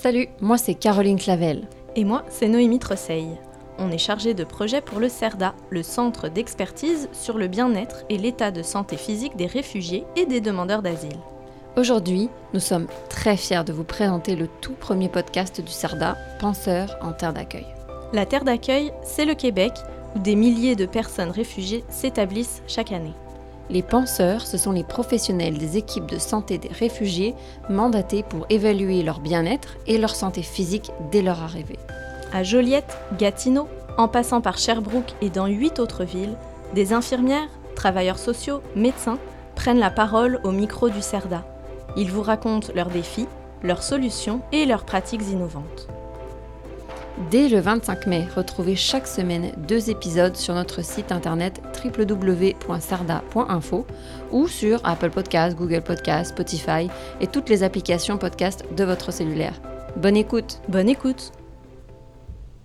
Salut, moi c'est Caroline Clavel. Et moi, c'est Noémie Trosseil. On est chargé de projet pour le CERDA, le Centre d'expertise sur le bien-être et l'état de santé physique des réfugiés et des demandeurs d'asile. Aujourd'hui, nous sommes très fiers de vous présenter le tout premier podcast du CERDA, Penseurs en terre d'accueil. La terre d'accueil, c'est le Québec, où des milliers de personnes réfugiées s'établissent chaque année. Les penseurs, ce sont les professionnels des équipes de santé des réfugiés mandatés pour évaluer leur bien-être et leur santé physique dès leur arrivée. À Joliette, Gatineau, en passant par Sherbrooke et dans huit autres villes, des infirmières, travailleurs sociaux, médecins prennent la parole au micro du CERDA. Ils vous racontent leurs défis, leurs solutions et leurs pratiques innovantes. Dès le 25 mai, retrouvez chaque semaine deux épisodes sur notre site internet www.sarda.info ou sur Apple Podcasts, Google Podcasts, Spotify et toutes les applications podcast de votre cellulaire. Bonne écoute Bonne écoute